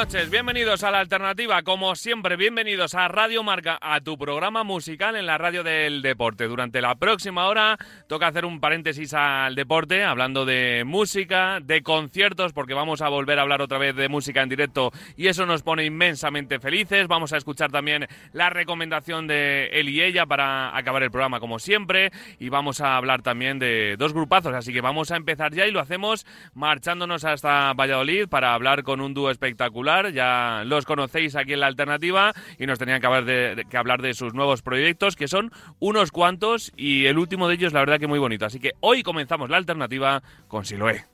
Noches, bienvenidos a la alternativa, como siempre, bienvenidos a Radio Marca, a tu programa musical en la radio del deporte. Durante la próxima hora toca hacer un paréntesis al deporte, hablando de música, de conciertos, porque vamos a volver a hablar otra vez de música en directo y eso nos pone inmensamente felices. Vamos a escuchar también la recomendación de él y ella para acabar el programa como siempre y vamos a hablar también de dos grupazos, así que vamos a empezar ya y lo hacemos marchándonos hasta Valladolid para hablar con un dúo espectacular ya los conocéis aquí en la alternativa y nos tenían que hablar de, que hablar de sus nuevos proyectos, que son unos cuantos y el último de ellos la verdad que muy bonito. Así que hoy comenzamos la alternativa con Siloé.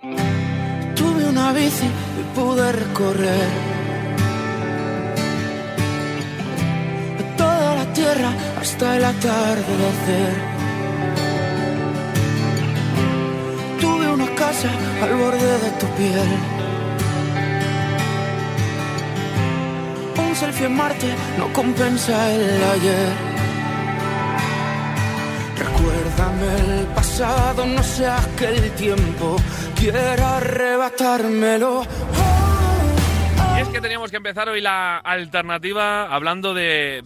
Tuve una bici y pude recorrer toda la tierra hasta el atardecer. Al borde de tu piel selfie en Marte no compensa el ayer. Recuérdame el pasado, no sea que el tiempo quiera arrebatármelo. Y es que teníamos que empezar hoy la alternativa hablando de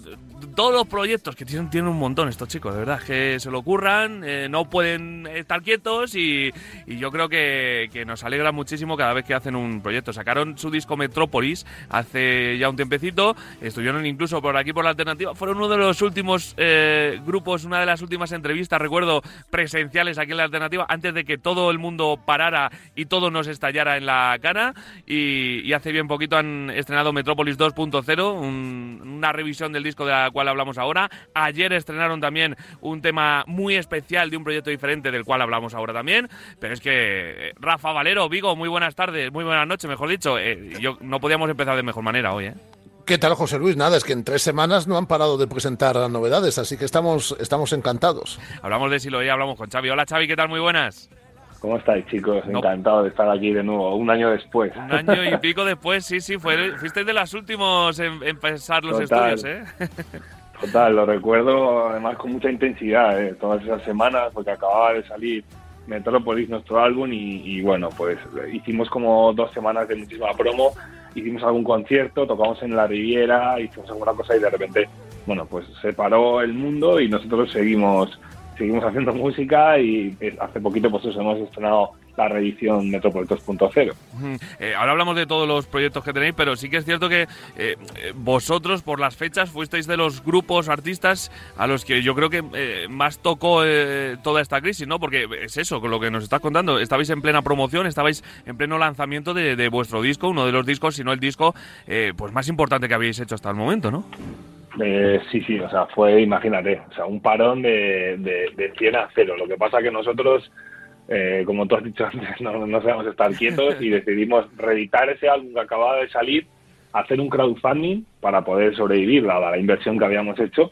todos los proyectos que tienen, tienen un montón estos chicos, de verdad, que se lo ocurran, eh, no pueden estar quietos y, yo creo que, nos alegra muchísimo cada vez que hacen un proyecto. Sacaron su disco Metrópolis hace ya un tiempecito, estuvieron incluso por aquí por la alternativa, fueron uno de los últimos eh, grupos, una de las últimas entrevistas, recuerdo, presenciales aquí en la alternativa, antes de que todo el mundo parara y todo nos estallara en la cara. Y, hace bien poquito han estrenado Metrópolis 2.0, una revisión del disco de la cual hablamos ahora. Ayer estrenaron también un tema muy especial de un proyecto diferente del cual hablamos ahora también. Pero es que eh, Rafa Valero, Vigo, muy buenas tardes, muy buenas noches, mejor dicho. Eh, yo no podíamos empezar de mejor manera hoy, ¿eh? ¿Qué tal, José Luis? Nada, es que en tres semanas no han parado de presentar novedades, así que estamos, estamos encantados. Hablamos de Siloé, hablamos con Xavi. Hola, Xavi, ¿qué tal? Muy buenas. ¿Cómo estáis, chicos? Encantado de estar aquí de nuevo, un año después. Un año y pico después, sí, sí, fue, fuiste de las últimos en, empezar los estudios, ¿eh? Total, lo recuerdo además con mucha intensidad, ¿eh? todas esas semanas, porque acababa de salir Metropolis, nuestro álbum, y, bueno, pues hicimos como dos semanas de muchísima promo, hicimos algún concierto, tocamos en la Riviera, hicimos alguna cosa y de repente, bueno, pues se paró el mundo y nosotros seguimos seguimos haciendo música y hace poquito pues eso, hemos estrenado la reedición Metrópolis 2.0. Eh, ahora hablamos de todos los proyectos que tenéis, pero sí que es cierto que eh, eh, vosotros por las fechas fuisteis de los grupos artistas a los que yo creo que más tocó toda esta crisis, ¿no? Porque es eso, con lo que nos estás contando, estabais en plena promoción, estabais en pleno lanzamiento de, vuestro disco, uno de los discos, si no el disco, pues más importante que habéis hecho hasta el momento, ¿no? Sí, sí, o sea, fue, imagínate, o sea, un parón de, de, de 100 a 0. Lo que pasa que nosotros eh, como tú has dicho antes, no, no sabemos estar quietos y decidimos reeditar ese álbum que acababa de salir, hacer un crowdfunding para poder sobrevivir, dada la inversión que habíamos hecho.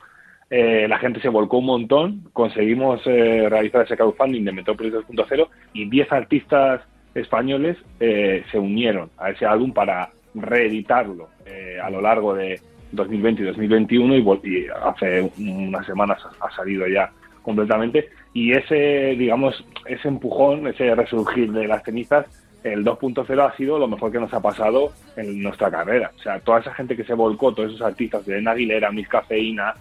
Eh, la gente se volcó un montón, conseguimos eh, realizar ese crowdfunding de Metropolis 2.0 y 10 artistas españoles se unieron a ese álbum para reeditarlo a lo largo de 2020 y 2021 y hace unas semanas ha salido ya completamente y ese, digamos, ese empujón, ese resurgir de las cenizas, el 2.0 ha sido lo mejor que nos ha pasado en nuestra carrera. O sea, toda esa gente que se volcó, todos esos artistas, de Aguilera, Miss Cafeína,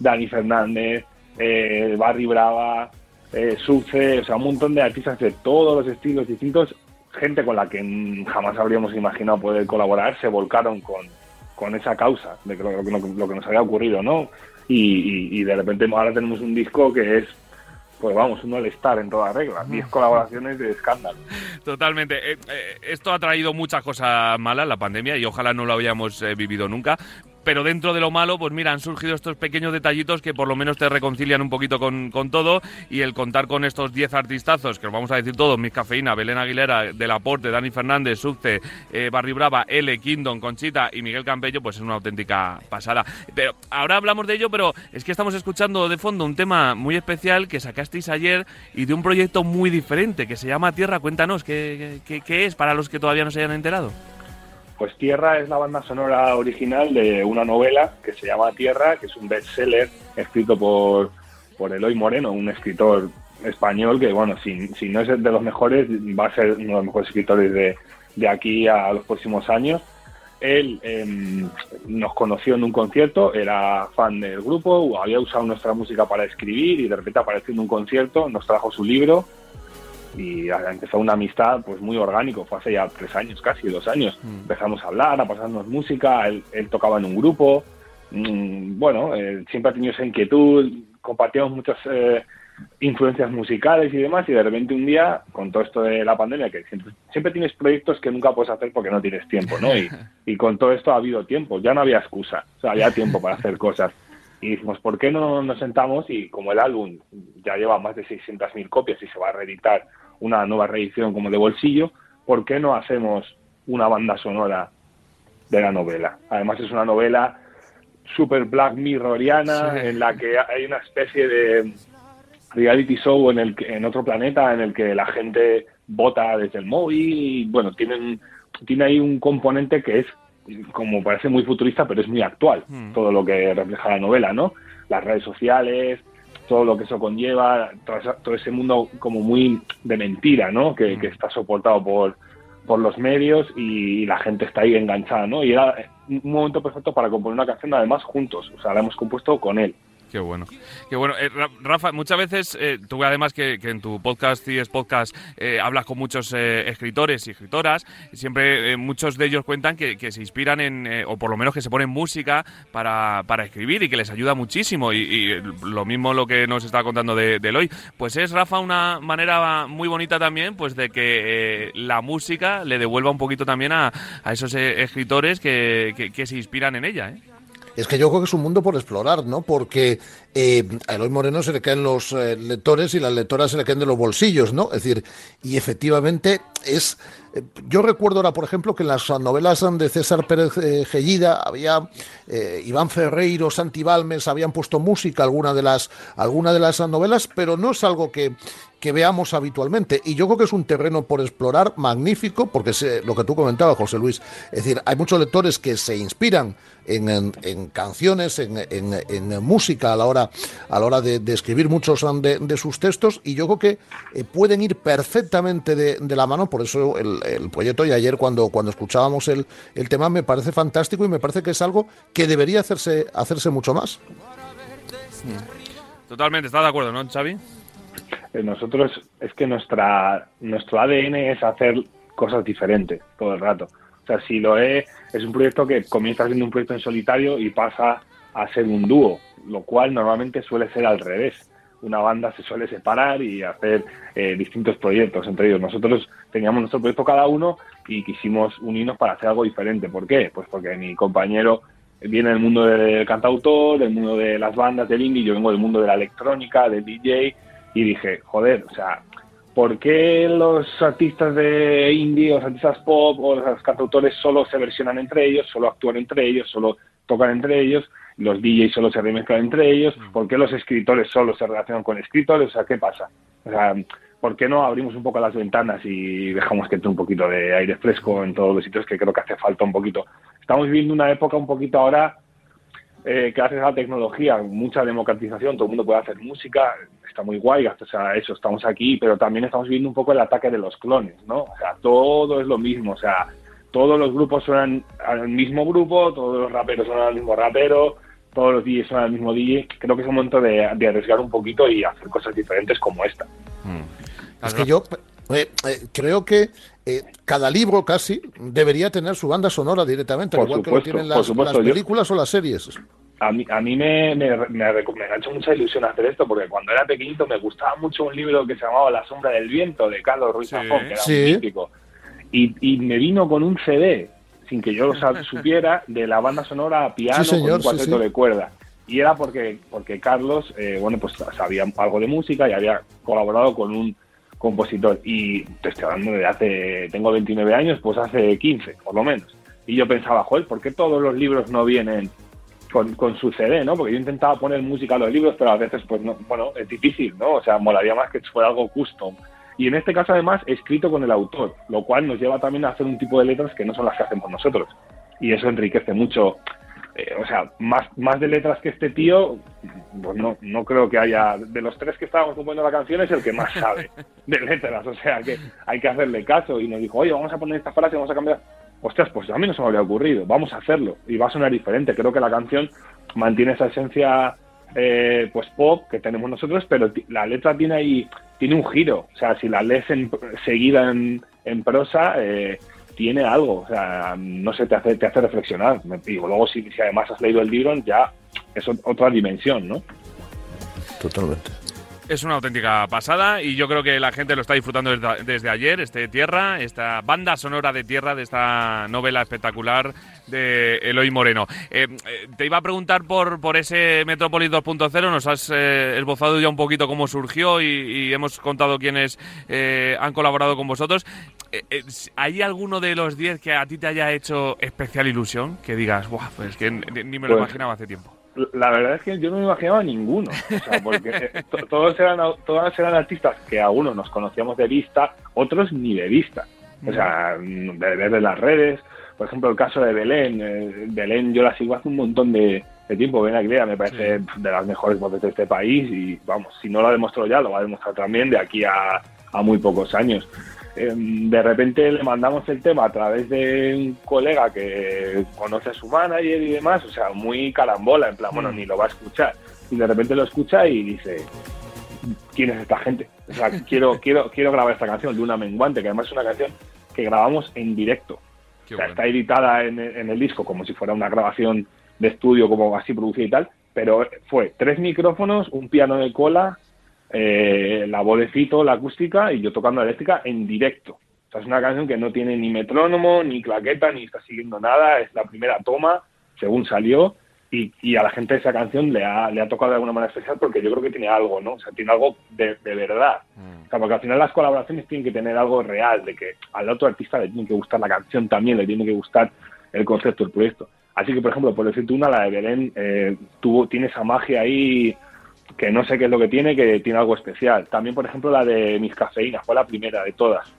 Dani Fernández, eh, Barry Brava, eh, Suce, o sea, un montón de artistas de todos los estilos distintos, gente con la que jamás habríamos imaginado poder colaborar, se volcaron con, con esa causa de lo, lo, que nos había ocurrido, ¿no? Y, y, de repente ahora tenemos un disco que es pues vamos, uno al estar en toda regla. 10 colaboraciones de escándalo. Totalmente. Eh, eh, esto ha traído muchas cosas malas, la pandemia, y ojalá no lo habíamos eh, vivido nunca pero dentro de lo malo, pues mira, han surgido estos pequeños detallitos que por lo menos te reconcilian un poquito con, todo y el contar con estos 10 artistazos, que os vamos a decir todos, Miss Cafeína, Belén Aguilera, Del Aporte, Dani Fernández, Subce, eh, Barry Brava, L, Kingdom, Conchita y Miguel Campello, pues es una auténtica pasada. Pero ahora hablamos de ello, pero es que estamos escuchando de fondo un tema muy especial que sacasteis ayer y de un proyecto muy diferente que se llama Tierra. Cuéntanos, ¿qué, qué, qué es para los que todavía no se hayan enterado? Pues Tierra es la banda sonora original de una novela que se llama Tierra, que es un bestseller escrito por, por Eloy Moreno, un escritor español que, bueno, si, si no es de los mejores, va a ser uno de los mejores escritores de, de aquí a los próximos años. Él em, nos conoció en un concierto, era fan del grupo, había usado nuestra música para escribir y de repente apareció en un concierto, nos trajo su libro y empezó una amistad pues muy orgánico, fue hace ya tres años, casi dos años. Mm. Empezamos a hablar, a pasarnos música, él, él tocaba en un grupo, mm, bueno, eh, siempre ha tenido esa inquietud, compartíamos muchas eh, influencias musicales y demás, y de repente un día, con todo esto de la pandemia, que siempre, siempre tienes proyectos que nunca puedes hacer porque no tienes tiempo, ¿no? Y, y con todo esto ha habido tiempo, ya no había excusa, o sea, había tiempo para hacer cosas. Y dijimos, ¿por qué no nos sentamos? Y como el álbum ya lleva más de 600.000 copias y se va a reeditar una nueva reedición como de bolsillo, ¿por qué no hacemos una banda sonora de la novela? Además es una novela super black mirroriana Sí. en la que hay una especie de reality show en el que, en otro planeta en el que la gente vota desde el móvil y bueno tienen tiene ahí un componente que es como parece muy futurista pero es muy actual Mm. todo lo que refleja la novela no las redes sociales todo lo que eso conlleva todo, ese mundo como muy de mentira no que, Mm. que está soportado por por los medios y la gente está ahí enganchada no y era un momento perfecto para componer una canción además juntos. O sea la hemos compuesto con él Qué bueno. Qué bueno. Eh, Ra- Rafa, muchas veces, eh, tú además que, en tu podcast, y es podcast, eh, hablas con muchos eh, escritores y escritoras, siempre eh, muchos de ellos cuentan que, se inspiran en, o por lo menos que se ponen música para, para escribir y que les ayuda muchísimo. Y, lo mismo lo que nos está contando de, de Eloy. Pues es, Rafa, una manera muy bonita también pues de que la música le devuelva un poquito también a, a esos escritores que, que- que se inspiran en ella. ¿eh? Es que yo creo que es un mundo por explorar, ¿no? Porque eh, a Eloy Moreno se le caen los eh, lectores y las lectoras se le caen de los bolsillos, ¿no? Es decir, y efectivamente es... eh, Yo recuerdo ahora, por ejemplo, que en las novelas de César Pérez Gellida había Iván Ferreiro, Santi Balmes, habían puesto música alguna de las, alguna de las novelas, pero no es algo que, que veamos habitualmente. Y yo creo que es un terreno por explorar magnífico, porque se- lo que tú comentabas, José Luis, es decir, hay muchos lectores que se inspiran en, en- en canciones, en, en- en música a la hora, a la hora de, de escribir muchos de, de sus textos, y yo creo que eh, pueden ir perfectamente de, de la mano, por eso el, el proyecto, y ayer cuando, cuando escuchábamos el, el tema me parece fantástico y me parece que es algo que debería hacerse, hacerse mucho más. Totalmente, ¿estás de acuerdo, no, Xavi? Eh, nosotros es que nuestra nuestro ADN es hacer cosas diferentes todo el rato. O sea, si lo es, es un proyecto que comienza siendo un proyecto en solitario y pasa a ser un dúo, lo cual normalmente suele ser al revés. Una banda se suele separar y hacer eh, distintos proyectos entre ellos. Nosotros teníamos nuestro proyecto cada uno y quisimos unirnos para hacer algo diferente. ¿Por qué? Pues porque mi compañero viene del mundo del cantautor, del mundo de las bandas, del indie, yo vengo del mundo de la electrónica, del DJ, y dije, joder, o sea, ¿por qué los artistas de indie, los artistas pop o los cantautores solo se versionan entre ellos, solo actúan entre ellos, solo tocan entre ellos, los DJs solo se remezclan entre ellos, ¿por qué los escritores solo se relacionan con escritores? O sea, ¿qué pasa? O sea, ¿por qué no abrimos un poco las ventanas y dejamos que entre un poquito de aire fresco en todos los sitios que creo que hace falta un poquito? Estamos viviendo una época un poquito ahora eh, que gracias a la tecnología, mucha democratización, todo el mundo puede hacer música, está muy guay, gracias a eso estamos aquí, pero también estamos viendo un poco el ataque de los clones, ¿no? O sea, todo es lo mismo, o sea, todos los grupos suenan al mismo grupo, todos los raperos suenan al mismo rapero, todos los DJs suenan al mismo DJ, creo que es un momento de, de arriesgar un poquito y hacer cosas diferentes como esta. Es que yo eh, eh, creo que eh, cada libro casi debería tener su banda sonora directamente, Por igual que supuesto, lo tienen las, supuesto, las yo- películas o las series. a mí, a mí me, me, me, reco- me ha hecho mucha ilusión hacer esto, porque cuando era pequeñito me gustaba mucho un libro que se llamaba La sombra del viento, de Carlos Ruiz Sí. Zafón, que era Sí. un mítico. Y, y me vino con un CD, sin que yo lo supiera, de la banda sonora a piano Sí, señor, con un sí, cuarteto sí. de cuerda. Y era porque, porque Carlos, eh, bueno, pues sabía algo de música y había colaborado con un compositor. Y te estoy hablando de hace, tengo 29 años, pues hace 15, por lo menos. Y yo pensaba, joder, ¿por qué todos los libros no vienen con, con su CD, ¿no? Porque yo intentaba poner música a los libros, pero a veces, pues, no, bueno, es difícil, ¿no? O sea, molaría más que fuera algo custom. Y en este caso, además, escrito con el autor, lo cual nos lleva también a hacer un tipo de letras que no son las que hacemos nosotros. Y eso enriquece mucho. Eh, o sea, más, más de letras que este tío, pues no, no creo que haya. De los tres que estábamos componiendo la canción, es el que más sabe de letras. O sea, que hay que hacerle caso. Y nos dijo, oye, vamos a poner esta frase, vamos a cambiar. Ostras, pues a mí no se me había ocurrido. Vamos a hacerlo. Y va a sonar diferente. Creo que la canción mantiene esa esencia eh, pues pop que tenemos nosotros, pero la letra tiene ahí tiene un giro. O sea, si la lees en- seguida en, en prosa, eh, tiene algo. O sea, no sé, te hace, te hace reflexionar. Me digo, luego si, si además has leído el libro, ya es ot- otra dimensión, ¿no? Totalmente. Es una auténtica pasada y yo creo que la gente lo está disfrutando desde, desde ayer, este Tierra, esta banda sonora de Tierra de esta novela espectacular de Eloy Moreno. Eh, eh, te iba a preguntar por, por ese Metrópolis 2.0, nos has eh, esbozado ya un poquito cómo surgió y, y hemos contado quiénes eh, han colaborado con vosotros. ¿Hay alguno de los 10 que a ti te haya hecho especial ilusión? Que digas, Buah, pues que ni, ni me lo Pues- imaginaba hace tiempo. La verdad es que yo no me imaginaba ninguno, o sea, porque eh, to- todos eran todas eran artistas que algunos nos conocíamos de vista, otros ni de vista, o sea, mm, de ver de las redes. Por ejemplo, el caso de Belén, eh, Belén yo la sigo hace un montón de, de tiempo, Belén Aguilera me parece de las mejores voces de este país y vamos, si no lo ha demostrado ya, lo va a demostrar también de aquí a, a muy pocos años. Eh, de repente le mandamos el tema a través de un colega que conoce a su manager y demás, o sea, muy carambola, en plan, bueno, ni lo va a escuchar. Y de repente lo escucha y dice, ¿quién es esta gente? O sea, quiero, quiero, quiero grabar esta canción, Luna Menguante, que además es una canción que grabamos en directo. Qué o sea, bueno. está editada en, en el disco como si fuera una grabación de estudio, como así producida y tal, pero fue tres micrófonos, un piano de cola, eh, la Fito, la acústica y yo tocando la eléctrica en directo. O sea, es una canción que no tiene ni metrónomo, ni claqueta, ni está siguiendo nada, es la primera toma, según salió, y, y a la gente esa canción le ha, le ha tocado de alguna manera especial porque yo creo que tiene algo, ¿no? O sea, tiene algo de, de verdad. O sea, porque al final las colaboraciones tienen que tener algo real, de que al otro artista le tiene que gustar la canción también, le tiene que gustar el concepto del proyecto. Así que, por ejemplo, por decirte una, la de Belén eh, tuvo, tiene esa magia ahí que no sé qué es lo que tiene, que tiene algo especial. También, por ejemplo, la de Mis Cafeínas, fue la primera de todas.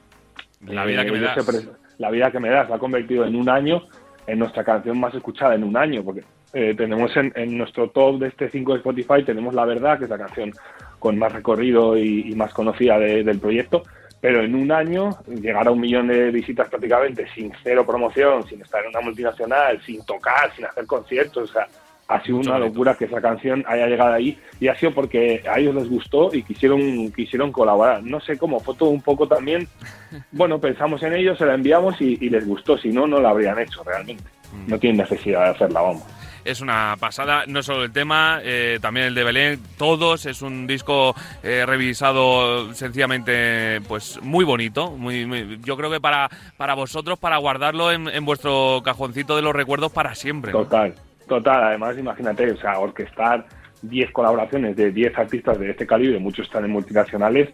La vida que me yo das. siempre- la vida que me das la ha convertido en un año en nuestra canción más escuchada en un año, porque eh, tenemos en, en nuestro top de este 5 de Spotify, tenemos La Verdad, que es la canción con más recorrido y, y más conocida de- del proyecto, pero en un año llegar a un millón de visitas prácticamente sin cero promoción, sin estar en una multinacional, sin tocar, sin hacer conciertos, o sea, ha sido Mucho una locura que esa canción haya llegado ahí y ha sido porque a ellos les gustó y quisieron quisieron colaborar. No sé cómo, fue todo un poco también, bueno, pensamos en ellos, se la enviamos y, y les gustó, si no, no la habrían hecho realmente. Mm. No tienen necesidad de hacerla, vamos. Es una pasada, no solo el tema, eh, también el de Belén, todos, es un disco eh, revisado sencillamente pues muy bonito, muy, muy- yo creo que para, para vosotros, para guardarlo en, en vuestro cajoncito de los recuerdos para siempre. Total, total. Además, imagínate, o sea, orquestar 10 colaboraciones de 10 artistas de este calibre, muchos están en multinacionales,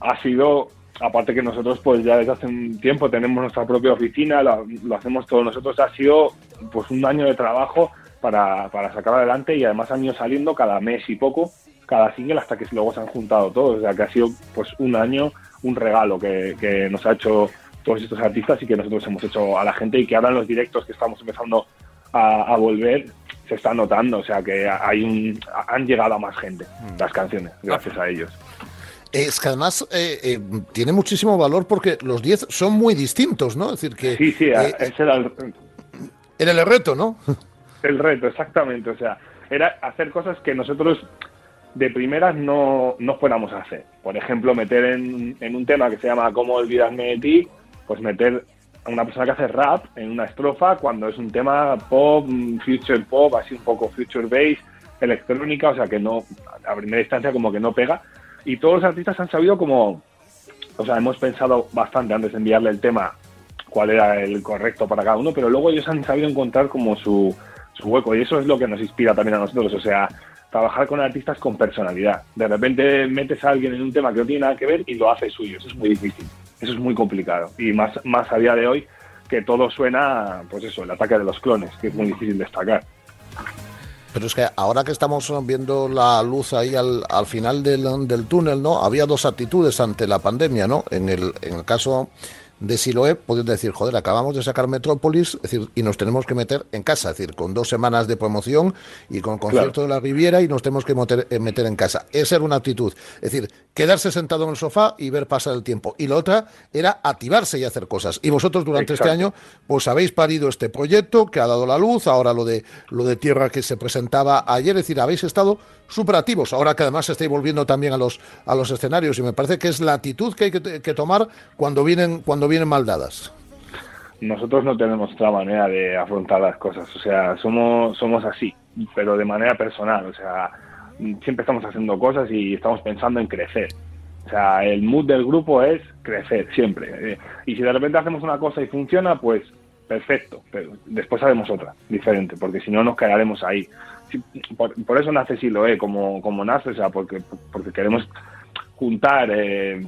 ha sido, aparte que nosotros pues ya desde hace un tiempo tenemos nuestra propia oficina, lo, lo hacemos todos nosotros, ha sido pues un año de trabajo para, para sacar adelante y además han ido saliendo cada mes y poco, cada single hasta que luego se han juntado todos, o sea que ha sido pues un año, un regalo que, que nos ha hecho todos estos artistas y que nosotros hemos hecho a la gente y que ahora en los directos que estamos empezando a, a volver se está notando, o sea que hay un, han llegado a más gente las canciones, gracias a ellos. Es que además eh, eh, tiene muchísimo valor porque los 10 son muy distintos, ¿no? Es decir, que Sí, sí, eh, ese era el, era el reto, ¿no? el reto, exactamente, o sea, era hacer cosas que nosotros de primeras no, no fuéramos a hacer. Por ejemplo, meter en, en un tema que se llama ¿Cómo olvidarme de ti? Pues meter una persona que hace rap en una estrofa cuando es un tema pop, mm, future pop, así un poco future bass, electrónica, o sea que no, a primera instancia como que no pega. Y todos los artistas han sabido como, o sea, hemos pensado bastante antes de enviarle el tema cuál era el correcto para cada uno, pero luego ellos han sabido encontrar como su, su hueco y eso es lo que nos inspira también a nosotros, o sea, trabajar con artistas con personalidad. De repente metes a alguien en un tema que no tiene nada que ver y lo hace suyo, eso es muy difícil, eso es muy complicado y más, más a día de hoy que todo suena, pues eso, el ataque de los clones, que es muy difícil destacar. Pero es que ahora que estamos viendo la luz ahí al, al final del, del, túnel, ¿no? Había dos actitudes ante la pandemia, ¿no? En el, en el caso de Siloé, podéis decir, joder, acabamos de sacar Metrópolis decir, y nos tenemos que meter en casa, es decir, con dos semanas de promoción y con concierto de la Riviera y nos tenemos que meter, eh, meter, en casa. Esa era una actitud, es decir, quedarse sentado en el sofá y ver pasar el tiempo. Y la otra era activarse y hacer cosas. Y vosotros durante este año, pues habéis parido este proyecto que ha dado la luz, ahora lo de, lo de tierra que se presentaba ayer, es decir, habéis estado superativos, ahora que además estáis volviendo también a los, a los escenarios y me parece que es la actitud que hay que, que tomar cuando vienen, cuando vienen mal dadas. Nosotros no tenemos otra manera de afrontar las cosas, o sea, somos, somos así, pero de manera personal, o sea, siempre estamos haciendo cosas y estamos pensando en crecer. O sea, el mood del grupo es crecer, siempre. Y si de repente hacemos una cosa y funciona, pues perfecto, pero después haremos otra, diferente, porque si no nos quedaremos ahí. Por, eso nace Siloé, como, como nace, o sea, porque, porque queremos juntar eh,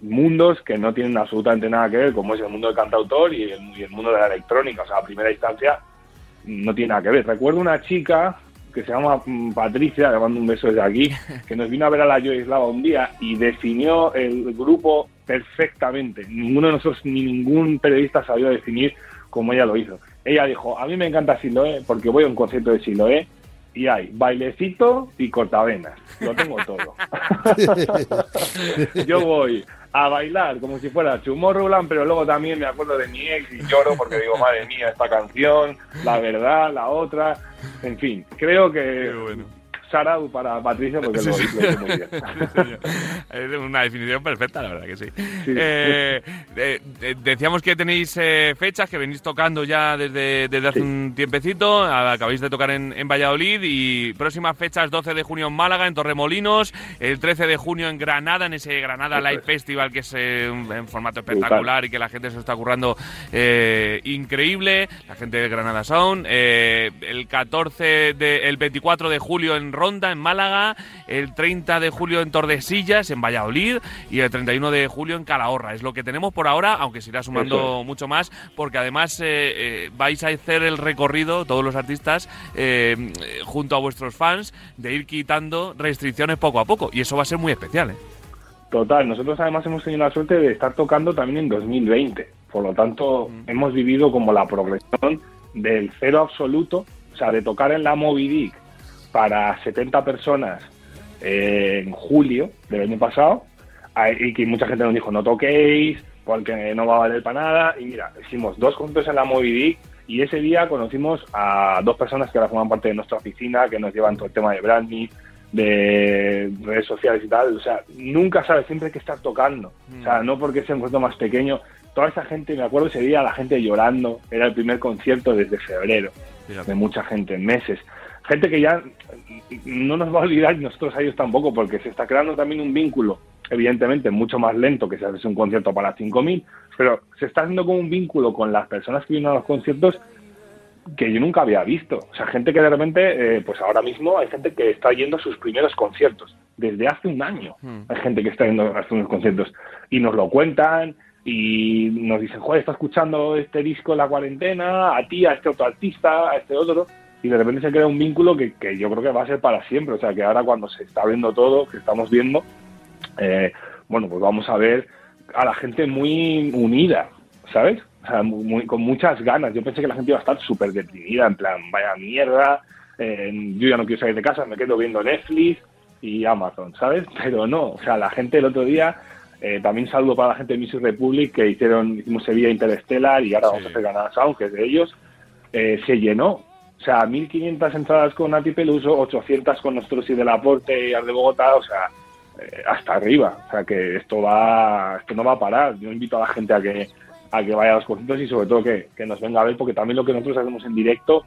mundos que no tienen absolutamente nada que ver, como es el mundo del cantautor y el, mundo de la electrónica. O sea, a primera instancia no tiene nada que ver. Recuerdo una chica que se llama mm, Patricia, le mando un beso desde aquí, que nos vino a ver a la Yoislava un día y definió el grupo perfectamente. Ninguno de nosotros ni ningún periodista sabía definir como ella lo hizo. Ella dijo, a mí me encanta Siloé porque voy a un concierto de Siloé y hay bailecito y cortavenas. Lo tengo todo. Yo voy a bailar como si fuera Tomorrowland, pero luego también me acuerdo de mi ex y lloro porque digo, madre mía, esta canción, la verdad, la otra, en fin, creo que Sarau para Patricia porque lo, hizo muy bien. es una definición perfecta, la verdad que sí. Eh, decíamos que tenéis eh, fechas que venís tocando ya desde, desde hace un tiempecito, acabáis de tocar en, en, Valladolid y próximas fechas 12 de junio en Málaga, en Torremolinos, el 13 de junio en Granada, en ese Granada Live Festival que es eh, en formato espectacular y que la gente se está currando increíble, la gente de Granada Sound, el 14 de, el 24 de julio en Ronda, en Málaga, el 30 de julio en Tordesillas, en Valladolid, y el 31 de julio en Calahorra. Es lo que tenemos por ahora, aunque se irá sumando mucho más, porque además eh, eh, vais a hacer el recorrido, todos los artistas, eh, junto a vuestros fans, de ir quitando restricciones poco a poco, y eso va a ser muy especial. Total, nosotros además hemos tenido la suerte de estar tocando también en 2020, por lo tanto mm. hemos vivido como la progresión del cero absoluto, o sea, de tocar en la Moby para 70 personas eh, en julio del año pasado y que mucha gente nos dijo no toquéis porque no va a valer para nada y mira, hicimos dos juntos en la Movidic y ese día conocimos a dos personas que ahora forman parte de nuestra oficina que nos llevan todo el tema de branding de redes sociales y tal, o sea, nunca sabes, siempre hay que estar tocando, o sea, no porque sea un concierto más pequeño, toda esa gente, me acuerdo ese día, la gente llorando, era el primer concierto desde febrero, de mucha gente, en meses, gente que ya no nos va a olvidar y nosotros a ellos tampoco, porque se está creando también un vínculo, evidentemente mucho más lento que si haces un concierto para 5.000, pero se está haciendo como un vínculo con las personas que vienen a los conciertos que yo nunca había visto. O sea, gente que de repente, eh, pues ahora mismo hay gente que está yendo a sus primeros conciertos, desde hace un año hmm. hay gente que está yendo a sus conciertos y nos lo cuentan y nos dicen, joder, está escuchando este disco en la cuarentena, a ti, a este otro artista, a este otro y de repente se crea un vínculo que, que, yo creo que va a ser para siempre. O sea, que ahora cuando se está viendo todo, que estamos viendo, eh, bueno, pues vamos a ver a la gente muy unida, ¿sabes? O sea, muy, con muchas ganas. Yo pensé que la gente iba a estar súper deprimida, en plan, vaya mierda, eh, yo ya no quiero salir de casa, me quedo viendo Netflix y Amazon, ¿sabes? Pero no, o sea, la gente el otro día, eh, también saludo para la gente de Music Republic que hicieron, hicimos Sevilla Interstellar y ahora vamos a hacer Granada Sound, que es de ellos, se llenó o sea, 1.500 entradas con Nati Peluso, 800 con nosotros y del aporte y al de Bogotá, o sea, eh, hasta arriba. O sea, que esto va, esto no va a parar. Yo invito a la gente a que, a que vaya a los conciertos y sobre todo que, que nos venga a ver, porque también lo que nosotros hacemos en directo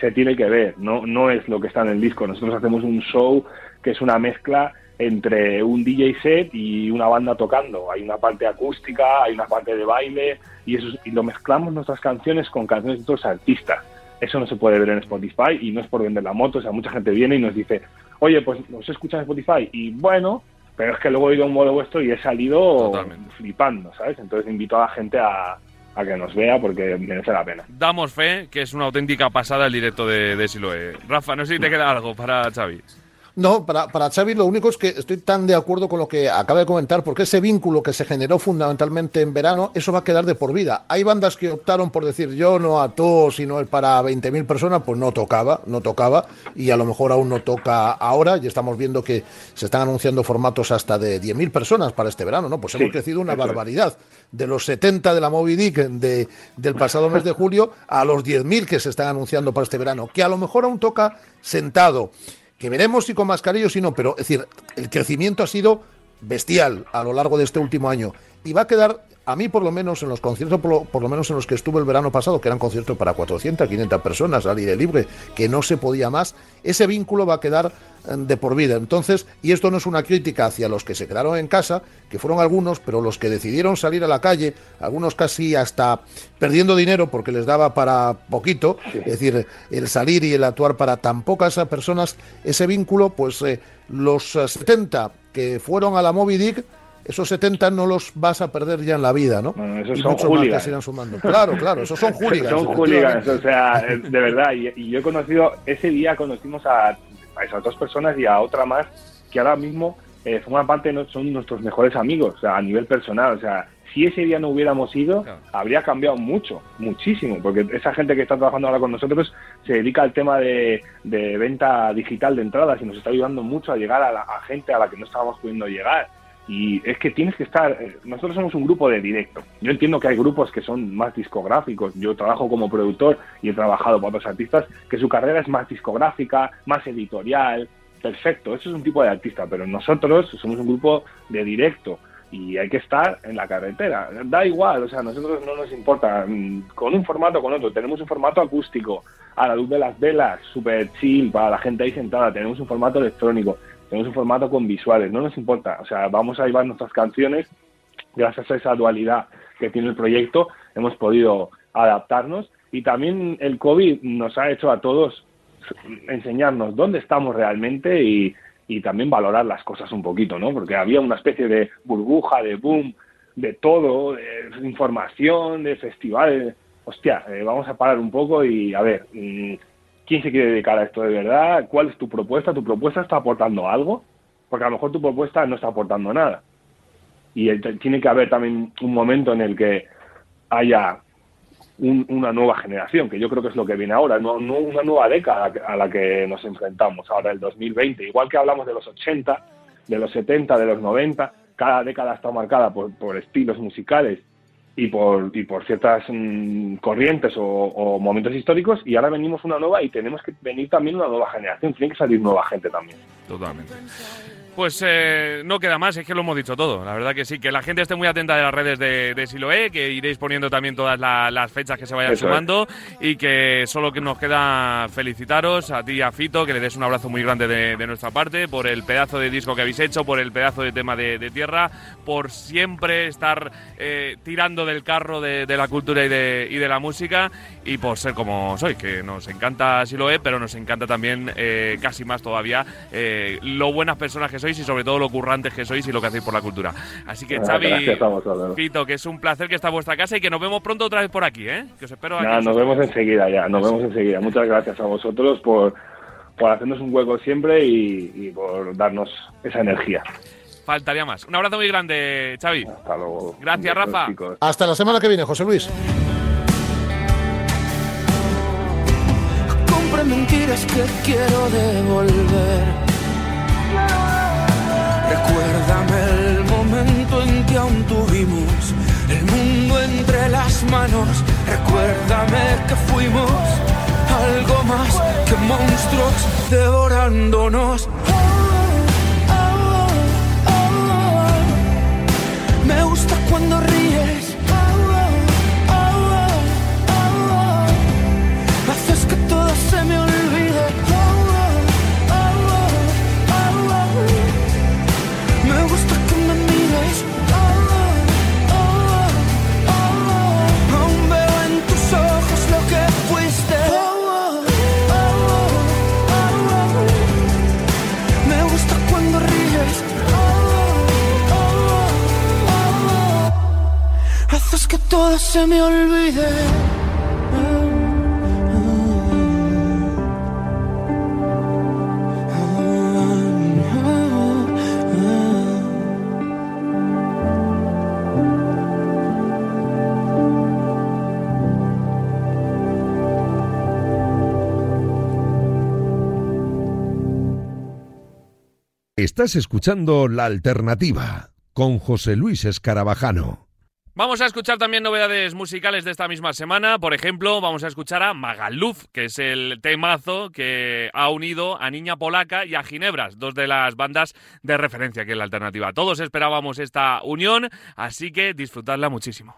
se tiene que ver, no, no es lo que está en el disco. Nosotros hacemos un show que es una mezcla entre un DJ set y una banda tocando. Hay una parte acústica, hay una parte de baile y, eso, y lo mezclamos nuestras canciones con canciones de otros artistas. Eso no se puede ver en Spotify y no es por vender la moto. O sea, mucha gente viene y nos dice, oye, pues nos escucha en Spotify. Y bueno, pero es que luego he ido a un modo vuestro y he salido flipando, ¿sabes? Entonces invito a la gente a, a que nos vea porque merece la pena. Damos fe que es una auténtica pasada el directo de, de Siloe. Rafa, no sé si te queda algo para Xavi. No, para, para Xavi lo único es que estoy tan de acuerdo con lo que acaba de comentar, porque ese vínculo que se generó fundamentalmente en verano, eso va a quedar de por vida. Hay bandas que optaron por decir yo no a todos, sino para 20.000 personas, pues no tocaba, no tocaba, y a lo mejor aún no toca ahora, y estamos viendo que se están anunciando formatos hasta de 10.000 personas para este verano, ¿no? Pues hemos crecido una barbaridad. De los 70 de la Moby Dick de, del pasado mes de julio a los 10.000 que se están anunciando para este verano, que a lo mejor aún toca sentado que veremos si con mascarillo o si no, pero es decir, el crecimiento ha sido bestial a lo largo de este último año. Y va a quedar a mí por lo menos en los conciertos, por lo, por lo, menos en los que estuve el verano pasado, que eran conciertos para 400, 500 personas al aire libre, que no se podía más, ese vínculo va a quedar eh, de por vida. Entonces, y esto no es una crítica hacia los que se quedaron en casa, que fueron algunos, pero los que decidieron salir a la calle, algunos casi hasta perdiendo dinero porque les daba para poquito, es decir, el salir y el actuar para tan pocas personas, ese vínculo, pues eh, los 70 que fueron a la Moby Dick, esos 70 no los vas a perder ya en la vida, ¿no? Bueno, esos y son hooligans. más que se irán sumando. Claro, claro, esos son hooligans. Son hooligans, o sea, eh, de verdad. Y, y, yo he conocido, ese día conocimos a, a, esas dos personas y a otra más que ahora mismo eh, forman parte, no, son nuestros mejores amigos, o sea, a nivel personal. O sea, si ese día no hubiéramos ido, claro. habría cambiado mucho, muchísimo, porque esa gente que está trabajando ahora con nosotros se dedica al tema de, de venta digital de entradas y nos está ayudando mucho a llegar a, la, a gente a la que no estábamos pudiendo llegar y es que tienes que estar, eh, nosotros somos un grupo de directo. Yo entiendo que hay grupos que son más discográficos, yo trabajo como productor y he trabajado para otros artistas que su carrera es más discográfica, más editorial, perfecto, eso es un tipo de artista, pero nosotros somos un grupo de directo y hay que estar en la carretera. Da igual, o sea, a nosotros no nos importa, mm, con un formato o con otro, tenemos un formato acústico, a la luz de las velas, super chill, para la gente ahí sentada, tenemos un formato electrónico, tenemos un formato con visuales, no nos importa, o sea, vamos a llevar nuestras canciones, gracias a esa dualidad que tiene el proyecto, hemos podido adaptarnos y también el COVID nos ha hecho a todos enseñarnos dónde estamos realmente y, y también valorar las cosas un poquito, ¿no? Porque había una especie de burbuja, de boom, de todo, de información, de festivales. Hostia, eh, vamos a parar un poco y a ver, mmm, quién se quiere dedicar a esto de verdad, cuál es tu propuesta, tu propuesta está aportando algo, porque a lo mejor tu propuesta no está aportando nada. Y tiene que haber también un momento en el que haya un, una nueva generación, que yo creo que es lo que viene ahora, no, una nueva década a la que nos enfrentamos, ahora el 2020. Igual que hablamos de los 80, de los 70, de los 90, cada década está marcada por estilos musicales y por, y por ciertas mmm, corrientes o, o, momentos históricos y ahora venimos una nueva y tenemos que venir también una nueva generación, tiene que salir nueva gente también. Totalmente. Pues eh, no queda más, es que lo hemos dicho todo. La verdad que sí, que la gente esté muy atenta de las redes de, de Siloé, que iréis poniendo también todas la, las fechas que se vayan Eso sumando es. y que solo que nos queda felicitaros a ti y a Fito, que le des un abrazo muy grande de, de, nuestra parte por el pedazo de disco que habéis hecho, por el pedazo de tema de, de tierra, por siempre estar eh, tirando del carro de, la cultura y de, y de la música y por ser como sois, que nos encanta Siloé, pero nos encanta también eh, casi más todavía eh, lo buenas personas que sois y sobre todo lo currantes que sois y lo que hacéis por la cultura. Así que Xavi, Gracias, Fito, que es un placer que está en vuestra casa y que nos vemos pronto otra vez por aquí, ¿eh? Que os espero aquí. Nada, nos vemos enseguida ya, nos vemos enseguida. Muchas gracias a vosotros por, por hacernos un hueco siempre y, y por darnos esa energía. Faltaría más. Un abrazo muy grande, Xavi. Hasta luego. Gracias, Rafa. Chicos. Hasta la semana que viene, José Luis. Compré mentiras que quiero devolver manos. Recuérdame que fuimos algo más que monstruos devorándonos. Me gusta cuando ríes. Todo se me olvide. Estás escuchando La Alternativa con José Luis Escarabajano. Vamos a escuchar también novedades musicales de esta misma semana. Por ejemplo, vamos a escuchar a Magaluf, que es el temazo que ha unido a Niña Polaca y a Ginebras, dos de las bandas de referencia que es la alternativa. Todos esperábamos esta unión, así que disfrutadla muchísimo.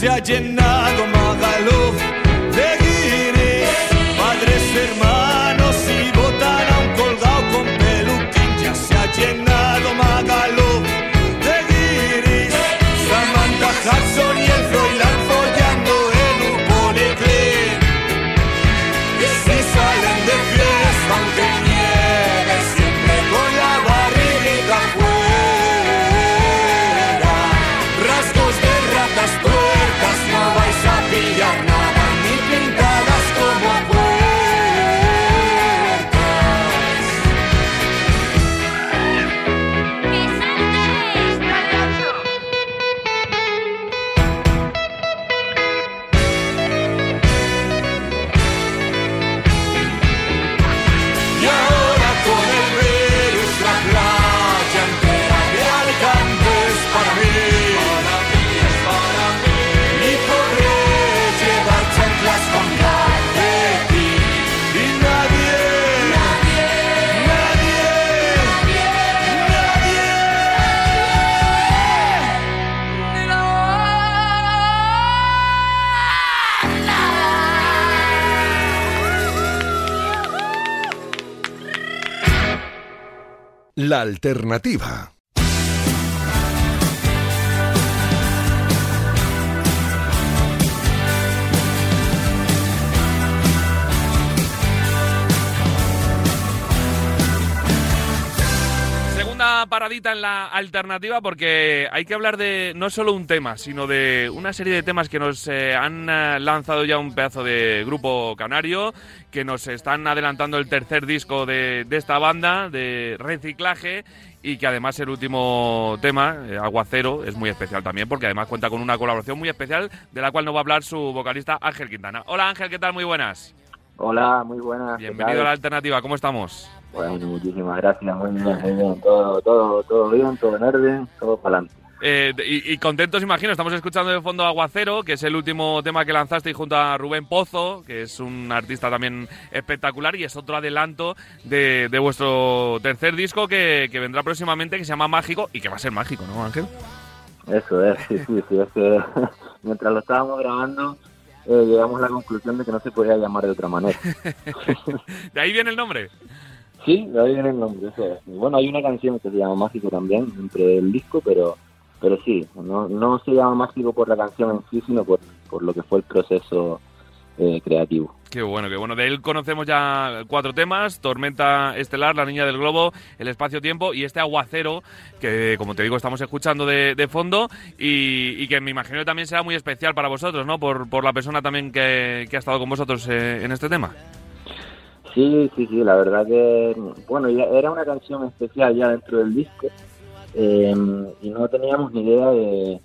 La alternativa. Segunda paradita en la alternativa porque hay que hablar de no solo un tema, sino de una serie de temas que nos eh, han eh, lanzado ya un pedazo de grupo canario que nos están adelantando el tercer disco de, esta banda de reciclaje y que además el último tema, eh, Aguacero, es muy especial también porque además cuenta con una colaboración muy especial de la cual nos va a hablar su vocalista Ángel Quintana. Hola Ángel, ¿qué tal? Muy buenas. Hola, muy buenas. Bienvenido a la alternativa, ¿cómo estamos? Bueno, muchísimas gracias, muy bien, muy bien. Todo, todo, todo bien, todo en orden, todo para adelante. Eh, y, contentos, imagino. Estamos escuchando de fondo Aguacero, que es el último tema que lanzaste junto a Rubén Pozo, que es un artista también espectacular y es otro adelanto de, vuestro tercer disco que, vendrá próximamente, que se llama Mágico y que va a ser mágico, ¿no, Ángel? Eso es, sí, sí, sí. Es que mientras lo estábamos grabando, eh, llegamos a la conclusión de que no se podía llamar de otra manera. ¿De ahí viene el nombre? Sí, de ahí viene el nombre. Bueno, hay una canción que se llama Mágico también, entre el disco, pero pero sí, no, no se llama mágico por la canción en sí, sino por, por lo que fue el proceso eh, creativo. Qué bueno, qué bueno. De él conocemos ya cuatro temas, Tormenta Estelar, La Niña del Globo, El Espacio-Tiempo y este Aguacero, que como te digo estamos escuchando de, de fondo y, que me imagino también será muy especial para vosotros, ¿no? Por, por la persona también que, que ha estado con vosotros eh, en este tema. Sí, sí, sí, la verdad que, bueno, ya era una canción especial ya dentro del disco, Em, y no teníamos ni idea de,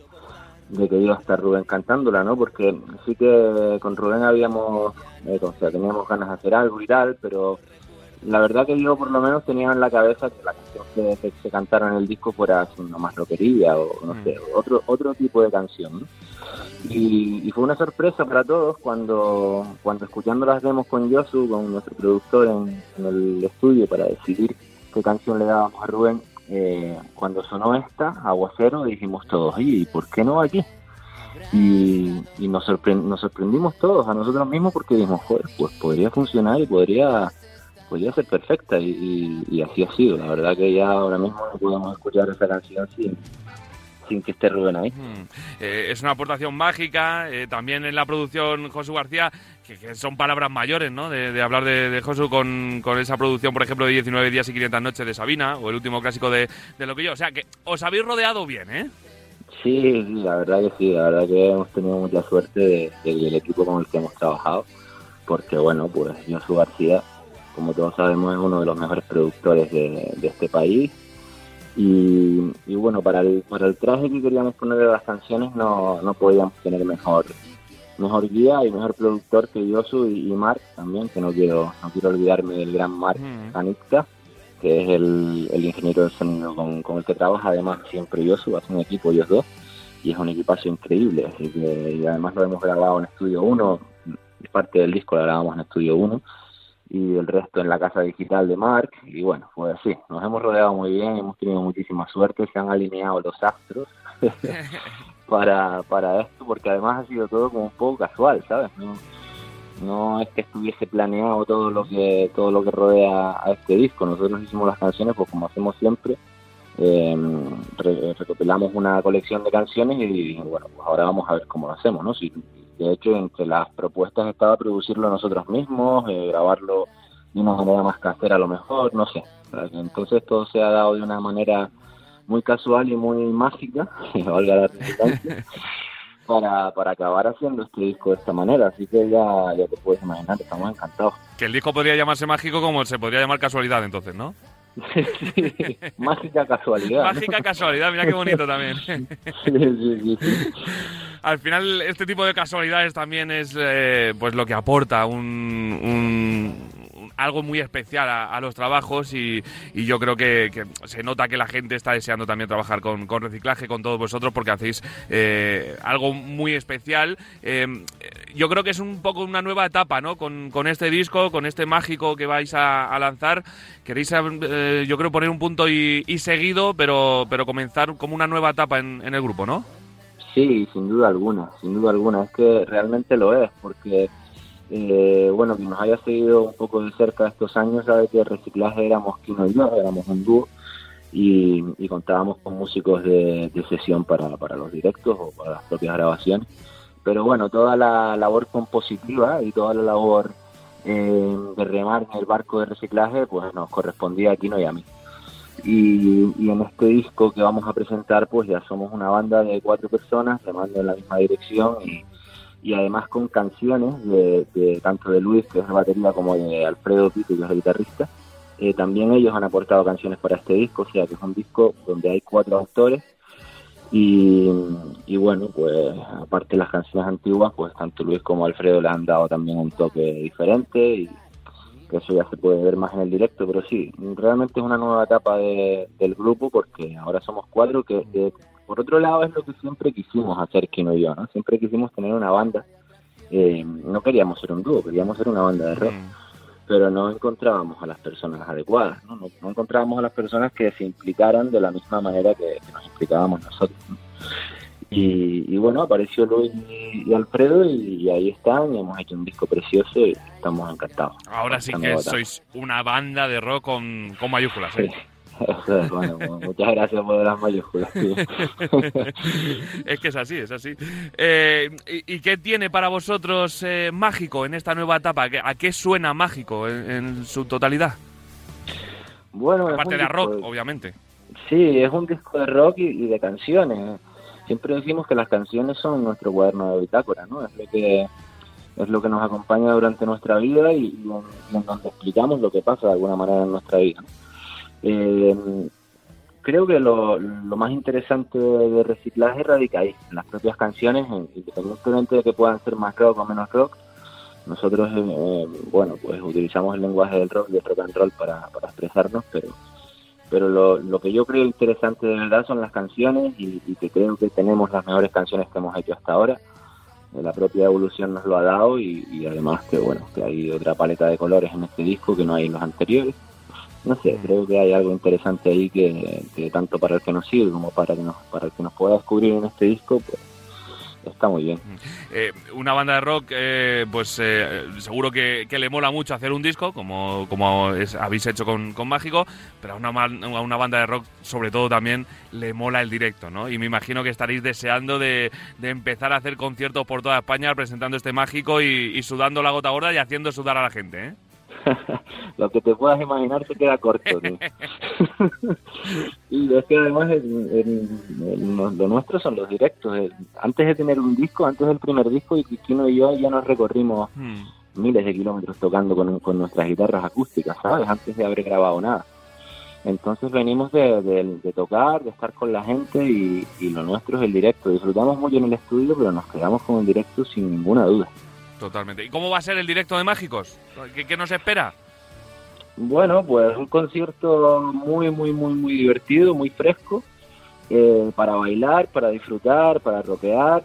que iba a estar Rubén cantándola, ¿no? Porque sí que con Rubén habíamos, eh, o sea, teníamos ganas de hacer algo y tal, pero la verdad que yo por lo menos tenía en la cabeza que la canción que, se cantara en el disco fuera una más rockería o no sé, mm. otro, otro tipo de canción. Y, fue una sorpresa para todos cuando, cuando escuchando las demos con Yosu, con nuestro productor en, el estudio para decidir qué canción le dábamos a Rubén, eh, cuando sonó esta, Aguacero, dijimos todos, ¿y por qué no aquí? Y, nos, nos sorprendimos todos a nosotros mismos porque dijimos, joder, pues podría funcionar y podría podría ser perfecta y, así ha sido. La verdad que ya ahora mismo no podemos escuchar esa canción sin, sin que esté Rubén ahí. Eh, es una aportación mágica, eh, también en la producción Josu García, que, son palabras mayores, ¿no? De, hablar de, Josu con, con, esa producción, por ejemplo, de 19 días y 500 noches de Sabina, o el último clásico de, de lo que yo. O sea, que os habéis rodeado bien, ¿eh? Sí, la verdad que sí, la verdad que hemos tenido mucha suerte del equipo con el que hemos trabajado, porque bueno, pues Josu García, como todos sabemos, es uno de los mejores productores de, de este país y, bueno, para el, para el traje que queríamos ponerle las canciones no, no podíamos tener mejor mejor guía y mejor productor que Yosu y, y Mark también, que no quiero no quiero olvidarme del gran Mark mm. que es el, el ingeniero de sonido con, con, el que trabaja, además siempre Yosu, hace un equipo ellos dos, y es un equipazo increíble, así que y además lo hemos grabado en Estudio 1, parte del disco lo grabamos en Estudio 1, y el resto en la casa digital de Mark. Y bueno, pues así, nos hemos rodeado muy bien, hemos tenido muchísima suerte, se han alineado los astros para, para esto, porque además ha sido todo como un poco casual, ¿sabes? No, no es que estuviese planeado todo lo que todo lo que rodea a este disco. Nosotros hicimos las canciones, pues como hacemos siempre, eh, recopilamos una colección de canciones y, bueno, pues ahora vamos a ver cómo lo hacemos, ¿no? Si de hecho, entre las propuestas estaba producirlo nosotros mismos, eh, grabarlo de una manera más casera a lo mejor, no sé. Entonces todo se ha dado de una manera muy casual y muy mágica, valga la para, para acabar haciendo este disco de esta manera. Así que ya, ya te puedes imaginar, estamos encantados. Que el disco podría llamarse mágico como se podría llamar casualidad entonces, ¿no? mágica casualidad. Mágica casualidad, mira qué bonito también. sí, Al final, este tipo de casualidades también es eh, pues lo que aporta un, algo muy especial a, los trabajos y, yo creo que, se nota que la gente está deseando también trabajar con, reciclaje, con todos vosotros, porque hacéis eh, algo muy especial. Eh, yo creo que es un poco una nueva etapa, ¿no? Con, este disco, con este mágico que vais a, lanzar. Queréis, yo creo, poner un punto y, seguido, pero, pero comenzar como una nueva etapa en el grupo, ¿no? Sí, sin duda alguna, sin duda alguna. Es que realmente lo es, porque eh, bueno, quien nos haya seguido un poco de cerca estos años sabe que el reciclaje éramos Kino y yo, éramos un dúo y, contábamos con músicos de, sesión para, los directos o para las propias grabaciones. Pero bueno, toda la labor compositiva y toda la labor eh, de remar en el barco de reciclaje, pues nos correspondía a Kino y a mí. Y, y, en este disco que vamos a presentar, pues ya somos una banda de cuatro personas remando en la misma dirección y, y además con canciones de, tanto de Luis, que es la batería, como de Alfredo Pito, que es el guitarrista. Eh, también ellos han aportado canciones para este disco, o sea que es un disco donde hay cuatro autores y, bueno, pues aparte de las canciones antiguas, pues tanto Luis como Alfredo le han dado también un toque diferente y que eso ya se puede ver más en el directo, pero sí, realmente es una nueva etapa del grupo porque ahora somos cuatro que por otro lado, es lo que siempre quisimos hacer, Kino y yo, ¿no? Siempre quisimos tener una banda. Eh, no queríamos ser un dúo, queríamos ser una banda de rock. Mm. Pero no encontrábamos a las personas adecuadas, ¿no? ¿no? encontrábamos a las personas que se implicaran de la misma manera que, nos implicábamos nosotros. Y, bueno, apareció Luis y, Alfredo y, ahí están, y hemos hecho un disco precioso y estamos encantados. Ahora sí que sois una banda de rock con, con mayúsculas, ¿eh? bueno, muchas gracias por las mayúsculas. es que es así, es así. Eh, ¿y, qué tiene para vosotros eh, mágico en esta nueva etapa? ¿A qué suena mágico en, su totalidad? Bueno, aparte de rock, obviamente. Sí, es un disco de rock y, de canciones. Siempre decimos que las canciones son nuestro cuaderno de bitácora, ¿no? Es lo que es lo que nos acompaña durante nuestra vida y, en donde explicamos lo que pasa de alguna manera en nuestra vida. Eh, creo que lo, más interesante de reciclaje radica ahí, en las propias canciones, independientemente de que puedan ser más rock o menos rock, Nosotros, eh, bueno, pues utilizamos el lenguaje del rock, del rock and roll para, para expresarnos, pero pero lo, que yo creo interesante de verdad son las canciones y, que creo que tenemos las mejores canciones que hemos hecho hasta ahora. La propia evolución nos lo ha dado y, además que bueno que hay otra paleta de colores en este disco que no hay en los anteriores. No sé, creo que hay algo interesante ahí que, que tanto para el que nos sigue como para, que nos, para el que nos pueda descubrir en este disco, pues está muy bien. Eh, una banda de rock, eh, pues eh, seguro que, que, le mola mucho hacer un disco, como, como es, habéis hecho con, con, Mágico, pero a una, a una, banda de rock sobre todo también le mola el directo, ¿no? Y me imagino que estaréis deseando de, de empezar a hacer conciertos por toda España presentando este Mágico y, y sudando la gota gorda y haciendo sudar a la gente, ¿eh? lo que te puedas imaginar se queda corto. ¿no? y es que además el, el, el, lo nuestro son los directos. antes de tener un disco, antes del primer disco, y Cristino y yo ya nos recorrimos hmm. miles de kilómetros tocando con, con, nuestras guitarras acústicas, ¿sabes? Antes de haber grabado nada. Entonces venimos de, de, de tocar, de estar con la gente y, y lo nuestro es el directo. Disfrutamos mucho en el estudio, pero nos quedamos con el directo sin ninguna duda. Totalmente. ¿Y cómo va a ser el directo de Mágicos? ¿Qué, nos espera? Bueno, pues un concierto muy, muy, muy, muy divertido, muy fresco, eh, para bailar, para disfrutar, para rockear.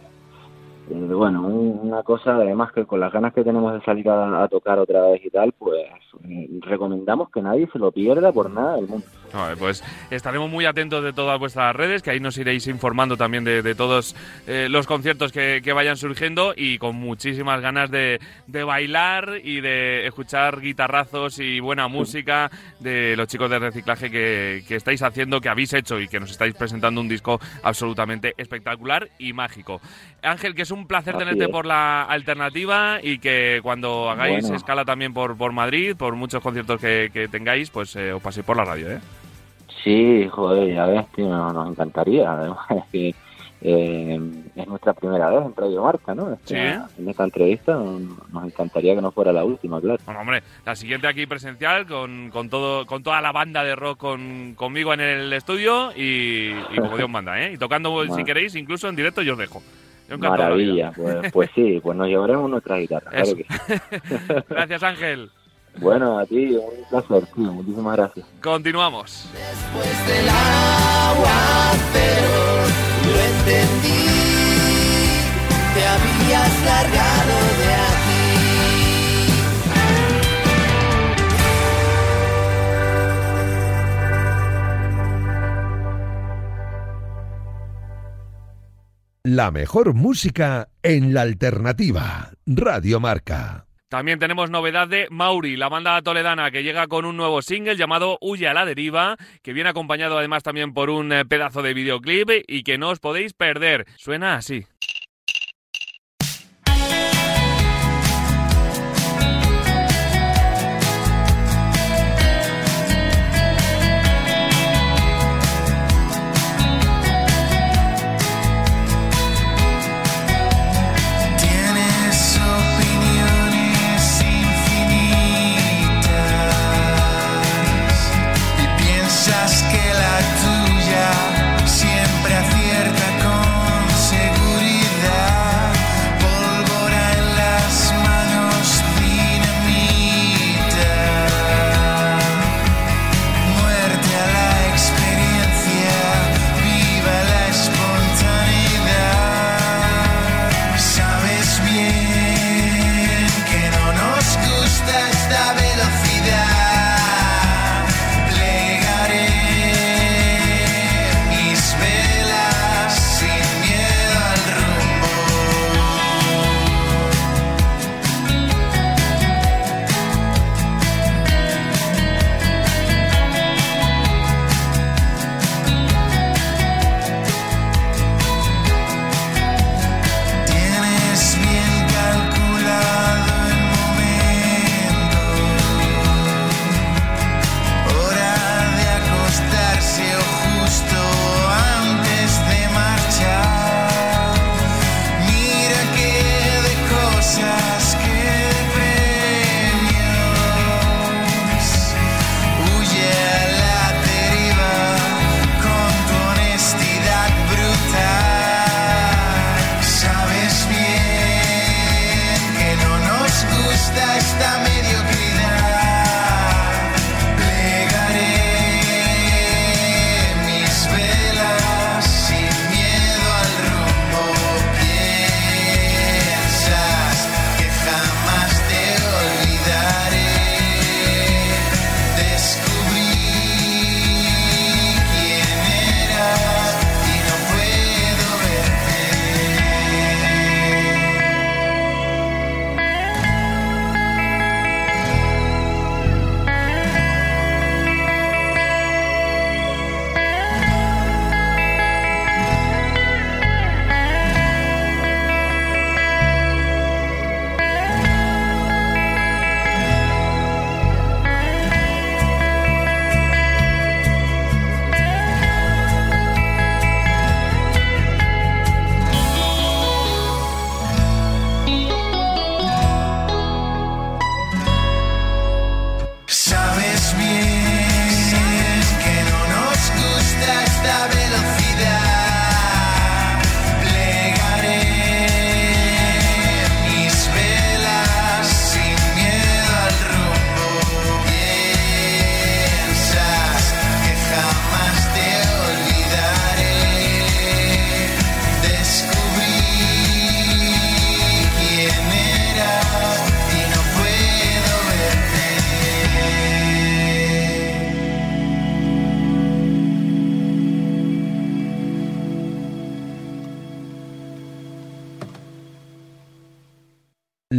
Eh, bueno, un, una cosa además que con las ganas que tenemos de salir a, a tocar otra vez y tal, pues eh, recomendamos que nadie se lo pierda por nada del mundo. Vale, pues estaremos muy atentos de todas vuestras redes, que ahí nos iréis informando también de, de todos eh, los conciertos que, que, vayan surgiendo y con muchísimas ganas de, de, bailar y de escuchar guitarrazos y buena música de los chicos de reciclaje que, que, estáis haciendo, que habéis hecho y que nos estáis presentando un disco absolutamente espectacular y mágico. Ángel, que es un placer Así tenerte es. por la alternativa y que cuando hagáis bueno. escala también por, por Madrid, por muchos conciertos que, que tengáis, pues eh, os paséis por la radio, ¿eh? Sí, joder, ya ves, tío, nos encantaría. Además, es que eh, es nuestra primera vez en Radio Marca, ¿no? Este, sí. En esta entrevista nos encantaría que no fuera la última, claro. Bueno, hombre, la siguiente aquí presencial con, con todo con toda la banda de rock con, conmigo en el estudio y, y como Dios manda, ¿eh? Y tocando, bueno. si queréis, incluso en directo yo os dejo. Maravilla, pues, pues sí, pues nos llevaremos nuestra guitarra, claro que sí. Gracias, Ángel. Bueno, a ti, un placer, tío. Muchísimas gracias. Continuamos. Después del agua, pero lo entendí. Te habías largado de aquí. La mejor música en la alternativa. Radio Marca. También tenemos novedad de Mauri, la banda toledana que llega con un nuevo single llamado Huye a la deriva, que viene acompañado además también por un eh, pedazo de videoclip y que no os podéis perder. Suena así.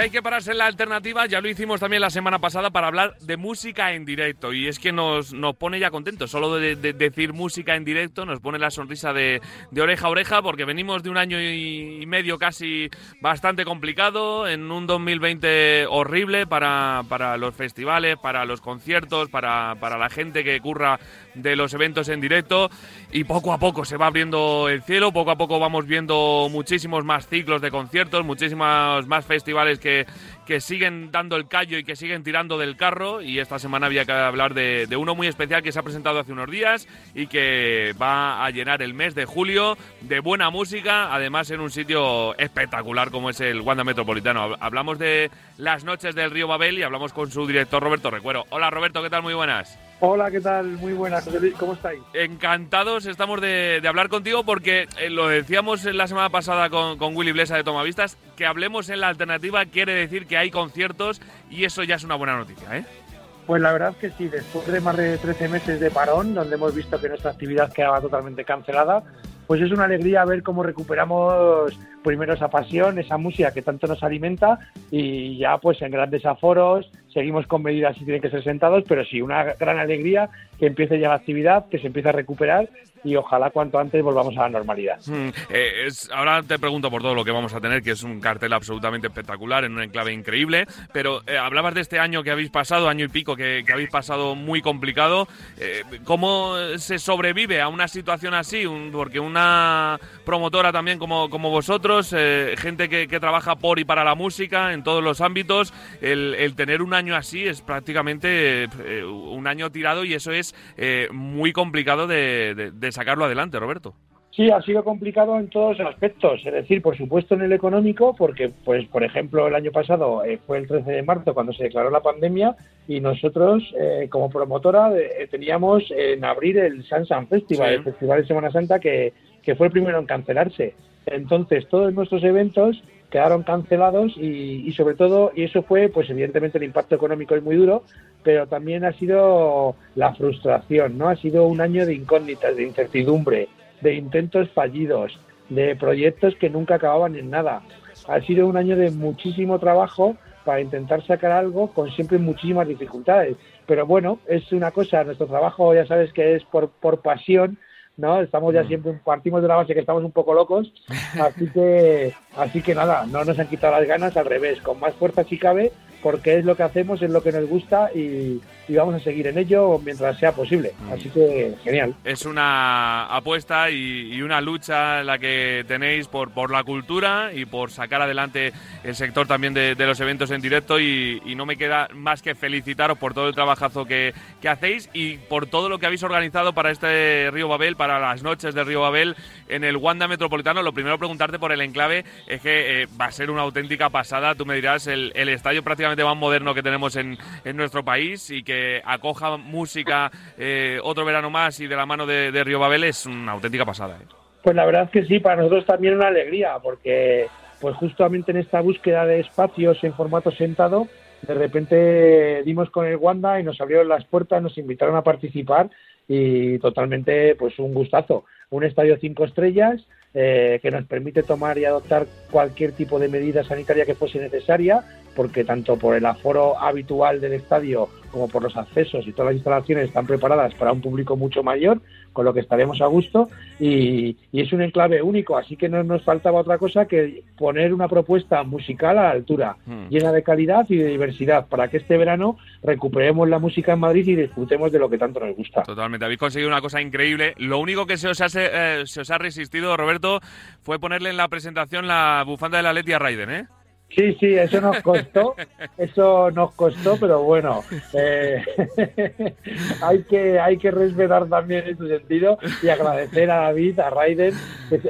Hay que pararse en la alternativa, ya lo hicimos también la semana pasada para hablar de música en directo. Y es que nos, nos pone ya contentos. Solo de, decir música en directo nos pone la sonrisa de, oreja a oreja, porque venimos de un año y, medio casi bastante complicado, en un 2020 horrible para, para los festivales, para los conciertos, para, para la gente que curra de los eventos en directo. Y poco a poco se va abriendo el cielo, poco a poco vamos viendo muchísimos más ciclos de conciertos, muchísimos más festivales que que, siguen dando el callo y que siguen tirando del carro. Y esta semana había que hablar de, uno muy especial que se ha presentado hace unos días y que va a llenar el mes de julio de buena música, además en un sitio espectacular como es el Wanda Metropolitano. Hablamos de las noches del Río Babel y hablamos con su director Roberto Recuero. Hola Roberto, ¿qué tal? Muy buenas. Hola, ¿qué tal? Muy buenas, ¿cómo estáis? Encantados estamos de, hablar contigo porque eh, lo decíamos la semana pasada con, Willy Blesa de Tomavistas, que hablemos en la alternativa quiere decir que hay conciertos y eso ya es una buena noticia, ¿eh? Pues la verdad que sí, después de más de 13 meses de parón, donde hemos visto que nuestra actividad quedaba totalmente cancelada, pues es una alegría ver cómo recuperamos primero esa pasión, esa música que tanto nos alimenta y ya pues en grandes aforos, seguimos con medidas si tienen que ser sentados, pero sí, una gran alegría que empiece ya la actividad, que se empiece a recuperar y ojalá cuanto antes volvamos a la normalidad. Mm, eh, ahora te pregunto por todo lo que vamos a tener, que es un cartel absolutamente espectacular, en un enclave increíble, pero eh, hablabas de este año que habéis pasado, año y pico que, habéis pasado muy complicado. Eh, ¿Cómo se sobrevive a una situación así? porque una promotora también como, como vosotros, gente que, trabaja por y para la música en todos los ámbitos, el, tener un año así es prácticamente un año tirado y eso es muy complicado de sacarlo adelante, Roberto. Sí, ha sido complicado en todos los aspectos, es decir, por supuesto en el económico, porque, pues, por ejemplo, el año pasado eh, fue el 13 de marzo cuando se declaró la pandemia y nosotros, eh, como promotora, eh, teníamos en abrir el Sansan Festival, el Festival de Semana Santa, que, que fue el primero en cancelarse. Entonces, todos nuestros eventos quedaron cancelados y, y, sobre todo, y eso fue, pues evidentemente el impacto económico es muy duro, pero también ha sido la frustración, ¿no? Ha sido un año de incógnitas, de incertidumbre, de intentos fallidos, de proyectos que nunca acababan en nada. Ha sido un año de muchísimo trabajo para intentar sacar algo con siempre muchísimas dificultades. Pero bueno, es una cosa, nuestro trabajo ya sabes que es por, por pasión ¿no? Estamos ya mm. siempre, partimos de la base que estamos un poco locos, así que, así que nada, no nos han quitado las ganas, al revés, con más fuerza si cabe, porque es lo que hacemos, es lo que nos gusta y, vamos a seguir en ello mientras sea posible. Mm. Así que genial. Es una apuesta y, una lucha la que tenéis por, por la cultura y por sacar adelante el sector también de, los eventos en directo y, no me queda más que felicitaros por todo el trabajazo que, que, hacéis y por todo lo que habéis organizado para este Río Babel, para las noches de Río Babel en el Wanda Metropolitano. Lo primero preguntarte por el enclave es que eh, va a ser una auténtica pasada. Tú me dirás, el, el estadio prácticamente más moderno que tenemos en, en nuestro país y que acoja música eh, otro verano más y de la mano de, Río Babel es una auténtica pasada. ¿eh? Pues la verdad es que sí, para nosotros también una alegría, porque pues justamente en esta búsqueda de espacios en formato sentado, de repente dimos con el Wanda y nos abrieron las puertas, nos invitaron a participar y totalmente pues un gustazo. Un estadio cinco estrellas eh, que nos permite tomar y adoptar cualquier tipo de medida sanitaria que fuese necesaria, porque tanto por el aforo habitual del estadio como por los accesos y todas las instalaciones están preparadas para un público mucho mayor, con lo que estaremos a gusto y, es un enclave único, así que no nos faltaba otra cosa que poner una propuesta musical a la altura, hmm. llena de calidad y de diversidad, para que este verano recuperemos la música en Madrid y disfrutemos de lo que tanto nos gusta. Totalmente, habéis conseguido una cosa increíble. Lo único que se os, eh, se os ha resistido, Roberto, fue ponerle en la presentación la bufanda de la Letia Raiden, ¿eh? Sí, sí, eso nos costó, eso nos costó, pero bueno, eh, hay que hay que respetar también en su sentido y agradecer a David, a Raiden,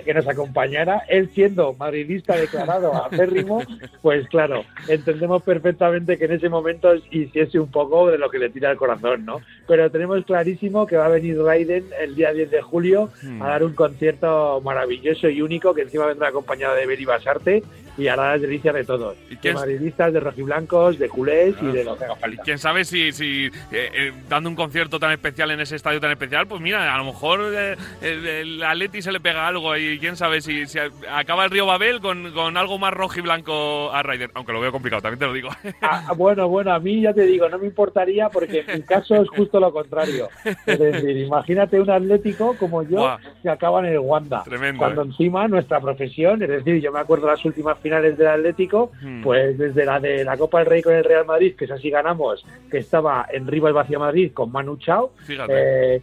que, nos acompañara. Él siendo madridista declarado acérrimo, pues claro, entendemos perfectamente que en ese momento hiciese un poco de lo que le tira el corazón, ¿no? Pero tenemos clarísimo que va a venir Raiden el día 10 de julio a dar un concierto maravilloso y único, que encima vendrá acompañado de Beri Basarte y hará las delicias de todos. De madridistas, de rojiblancos, de culés y de lo que haga falta. ¿Quién sabe si, si eh, eh, dando un concierto tan especial en ese estadio tan especial, pues mira, a lo mejor eh, el, Atleti se le pega algo y quién sabe si, si acaba el Río Babel con, con algo más rojo y blanco a Ryder, aunque lo veo complicado, también te lo digo. Ah, bueno, bueno, a mí ya te digo, no me importaría porque en mi caso es justo lo contrario. Es decir, imagínate un atlético como yo que acaba en el Wanda. Tremendo, cuando encima nuestra profesión, es decir, yo me acuerdo las últimas finales del Atlético, hmm. pues desde la de la Copa del Rey con el Real Madrid, que es así ganamos, que estaba en Rival Vacía Madrid con Manu Chao. Eh,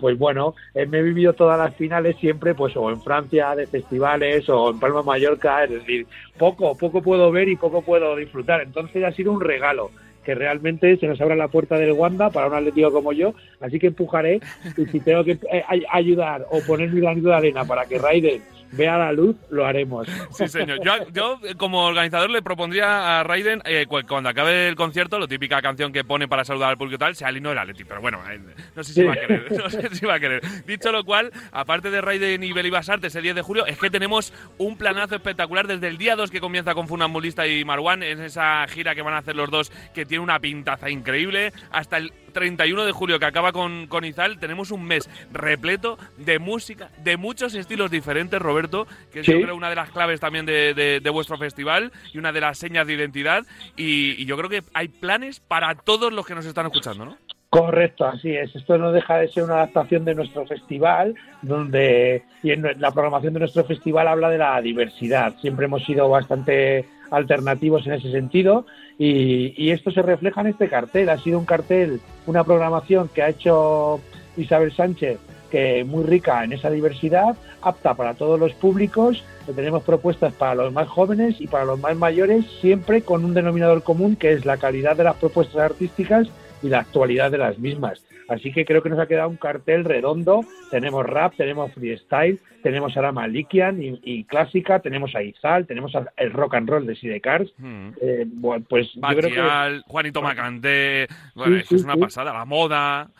pues bueno, eh, me he vivido todas las finales siempre, pues o en Francia de festivales o en Palma Mallorca, es decir, poco, poco puedo ver y poco puedo disfrutar. Entonces ha sido un regalo que realmente se nos abra la puerta del Wanda para un atlético como yo, así que empujaré y si tengo que eh, ayudar o poner mi granito de arena para que Raiden vea la luz, lo haremos. Sí, señor. Yo, como organizador le propondría a Raiden, eh, cuando acabe el concierto, la típica canción que pone para saludar al público tal, sea el himno del Atleti. Pero bueno, eh, no sé si va a querer. No sé si va a querer. Dicho lo cual, aparte de Raiden y Beli Basarte ese 10 de julio, es que tenemos un planazo espectacular desde el día 2 que comienza con Funambulista y Marwan, en esa gira que van a hacer los dos, que tiene una pintaza increíble, hasta el 31 de julio que acaba con, con Izal, tenemos un mes repleto de música, de muchos estilos diferentes, Roberto, que es yo creo una de las claves también de, vuestro festival y una de las señas de identidad. Y, yo creo que hay planes para todos los que nos están escuchando, ¿no? Correcto, así es. Esto no deja de ser una adaptación de nuestro festival, donde y en la programación de nuestro festival habla de la diversidad. Siempre hemos sido bastante alternativos en ese sentido y, esto se refleja en este cartel. Ha sido un cartel, una programación que ha hecho Isabel Sánchez, que muy rica en esa diversidad, apta para todos los públicos. Tenemos propuestas para los más jóvenes y para los más mayores, siempre con un denominador común que es la calidad de las propuestas artísticas y la actualidad de las mismas. Así que creo que nos ha quedado un cartel redondo. Tenemos rap, tenemos freestyle, tenemos a la Malikian y, clásica, tenemos a Izal, tenemos el rock and roll de Sidecars. Hmm. Eh, pues yo creo que... Juanito Macante, bueno, es una pasada, la moda.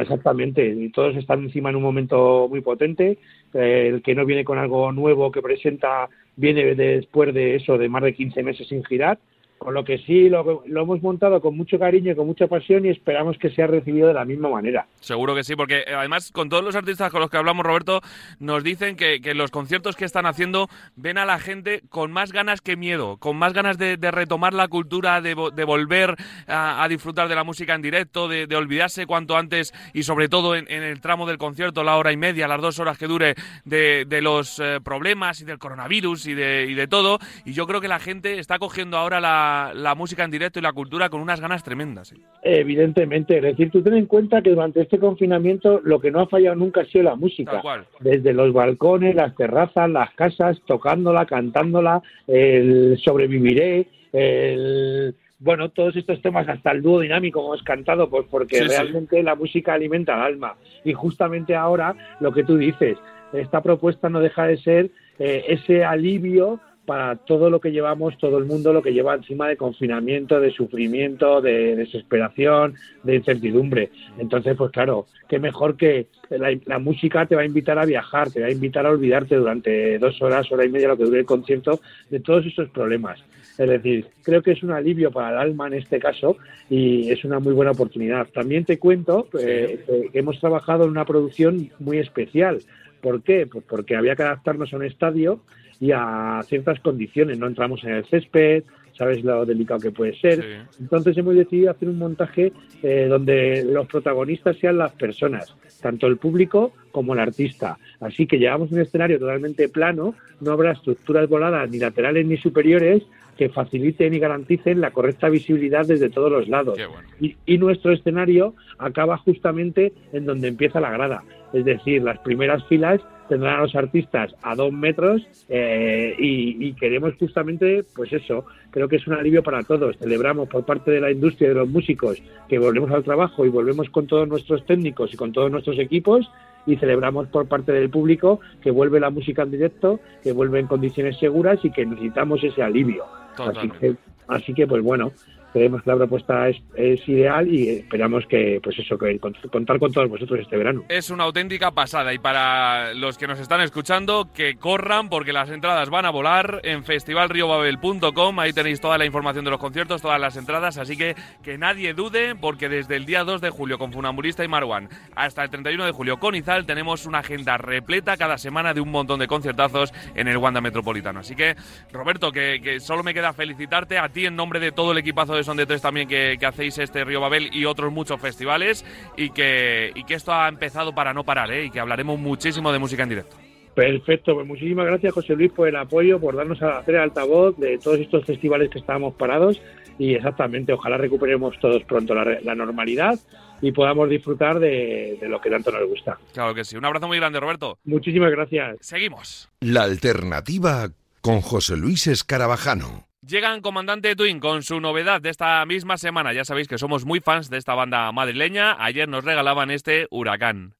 exactamente, y todos están encima en un momento muy potente. Eh, el que no viene con algo nuevo que presenta viene después de eso, de más de 15 meses sin girar. Con lo que sí, lo, hemos montado con mucho cariño y con mucha pasión y esperamos que sea recibido de la misma manera. Seguro que sí, porque eh, además con todos los artistas con los que hablamos, Roberto, nos dicen que, los conciertos que están haciendo ven a la gente con más ganas que miedo, con más ganas de, retomar la cultura, de, volver a, disfrutar de la música en directo, de, olvidarse cuanto antes y sobre todo en, el tramo del concierto, la hora y media, las dos horas que dure, de, los eh, problemas y del coronavirus y de, y de todo. Y yo creo que la gente está cogiendo ahora la la, música en directo y la cultura con unas ganas tremendas. ¿eh? Evidentemente, es decir, tú ten en cuenta que durante este confinamiento lo que no ha fallado nunca ha sido la música. Desde los balcones, las terrazas, las casas, tocándola, cantándola, el sobreviviré, el bueno, todos estos temas, hasta el dúo dinámico hemos cantado, pues porque realmente la música alimenta el alma. Y justamente ahora, lo que tú dices, esta propuesta no deja de ser eh, ese alivio para todo lo que llevamos, todo el mundo lo que lleva encima de confinamiento, de sufrimiento, de desesperación, de incertidumbre. Entonces, pues claro, qué mejor que la, música te va a invitar a viajar, te va a invitar a olvidarte durante dos horas, hora y media, lo que dure el concierto, de todos esos problemas. Es decir, creo que es un alivio para el alma en este caso y es una muy buena oportunidad. También te cuento eh, que hemos trabajado en una producción muy especial. ¿Por qué? Pues porque había que adaptarnos a un estadio y a ciertas condiciones. No entramos en el césped, sabes lo delicado que puede ser. Entonces hemos decidido hacer un montaje eh, donde los protagonistas sean las personas, tanto el público como el artista. Así que llevamos un escenario totalmente plano, no habrá estructuras voladas ni laterales ni superiores que faciliten y garanticen la correcta visibilidad desde todos los lados. Y, y nuestro escenario acaba justamente en donde empieza la grada, es decir, las primeras filas tendrán a los artistas a dos metros eh, y, y, queremos justamente, pues eso, creo que es un alivio para todos. Celebramos por parte de la industria y de los músicos que volvemos al trabajo y volvemos con todos nuestros técnicos y con todos nuestros equipos y celebramos por parte del público que vuelve la música en directo, que vuelve en condiciones seguras y que necesitamos ese alivio. Así que, así que, pues bueno, creemos que la propuesta es, ideal y esperamos que, pues eso, que contar con todos vosotros este verano. Es una auténtica pasada y para los que nos están escuchando, que corran porque las entradas van a volar en festivalriobabel.com, ahí tenéis toda la información de los conciertos, todas las entradas, así que que nadie dude porque desde el día 2 de julio con Funambulista y Marwan hasta el 31 de julio con Izal tenemos una agenda repleta cada semana de un montón de conciertazos en el Wanda Metropolitano. Así que, Roberto, que, que solo me queda felicitarte a ti en nombre de todo el equipazo de son de tres también que, hacéis este Río Babel y otros muchos festivales y que, y que esto ha empezado para no parar ¿eh? y que hablaremos muchísimo de música en directo. Perfecto, pues muchísimas gracias José Luis por el apoyo, por darnos a hacer altavoz de todos estos festivales que estábamos parados y exactamente, ojalá recuperemos todos pronto la, normalidad y podamos disfrutar de, de, lo que tanto nos gusta. Claro que sí, un abrazo muy grande Roberto. Muchísimas gracias. Seguimos. La alternativa con José Luis Escarabajano. Llegan Comandante Twin con su novedad de esta misma semana. Ya sabéis que somos muy fans de esta banda madrileña. Ayer nos regalaban este Huracán.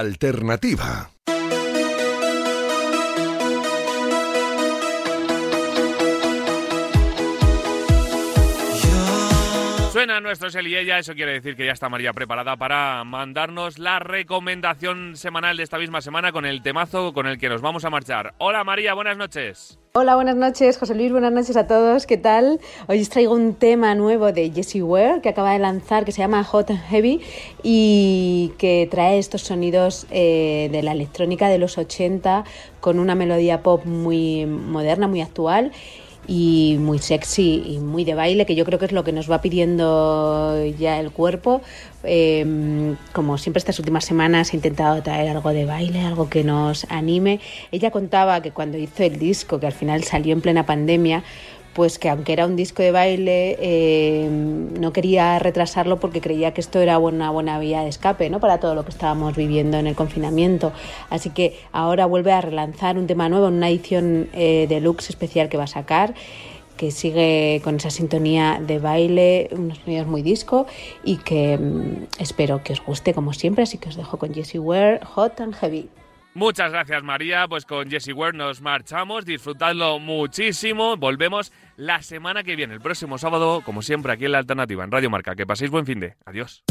Alternativa. Suena nuestro Sel eso quiere decir que ya está María preparada para mandarnos la recomendación semanal de esta misma semana con el temazo con el que nos vamos a marchar. Hola María, buenas noches. Hola, buenas noches, José Luis, buenas noches a todos, ¿qué tal? Hoy os traigo un tema nuevo de Jessie Ware que acaba de lanzar que se llama Hot and Heavy y que trae estos sonidos eh, de la electrónica de los 80 con una melodía pop muy moderna, muy actual y muy sexy y muy de baile, que yo creo que es lo que nos va pidiendo ya el cuerpo. Em, como siempre estas últimas semanas he intentado traer algo de baile, algo que nos anime. Ella contaba que cuando hizo el disco, que al final salió en plena pandemia, pues que aunque era un disco de baile, eh, no quería retrasarlo porque creía que esto era una buena vía de escape ¿no? para todo lo que estábamos viviendo en el confinamiento. Así que ahora vuelve a relanzar un tema nuevo, una edición eh, deluxe especial que va a sacar que sigue con esa sintonía de baile, unos sonidos muy disco y que mm, espero que os guste como siempre, así que os dejo con Jessie Ware, Hot and Heavy. Muchas gracias María, pues con Jesse Ware nos marchamos, disfrutadlo muchísimo, volvemos la semana que viene, el próximo sábado, como siempre aquí en La Alternativa, en Radio Marca, que paséis buen fin de, adiós.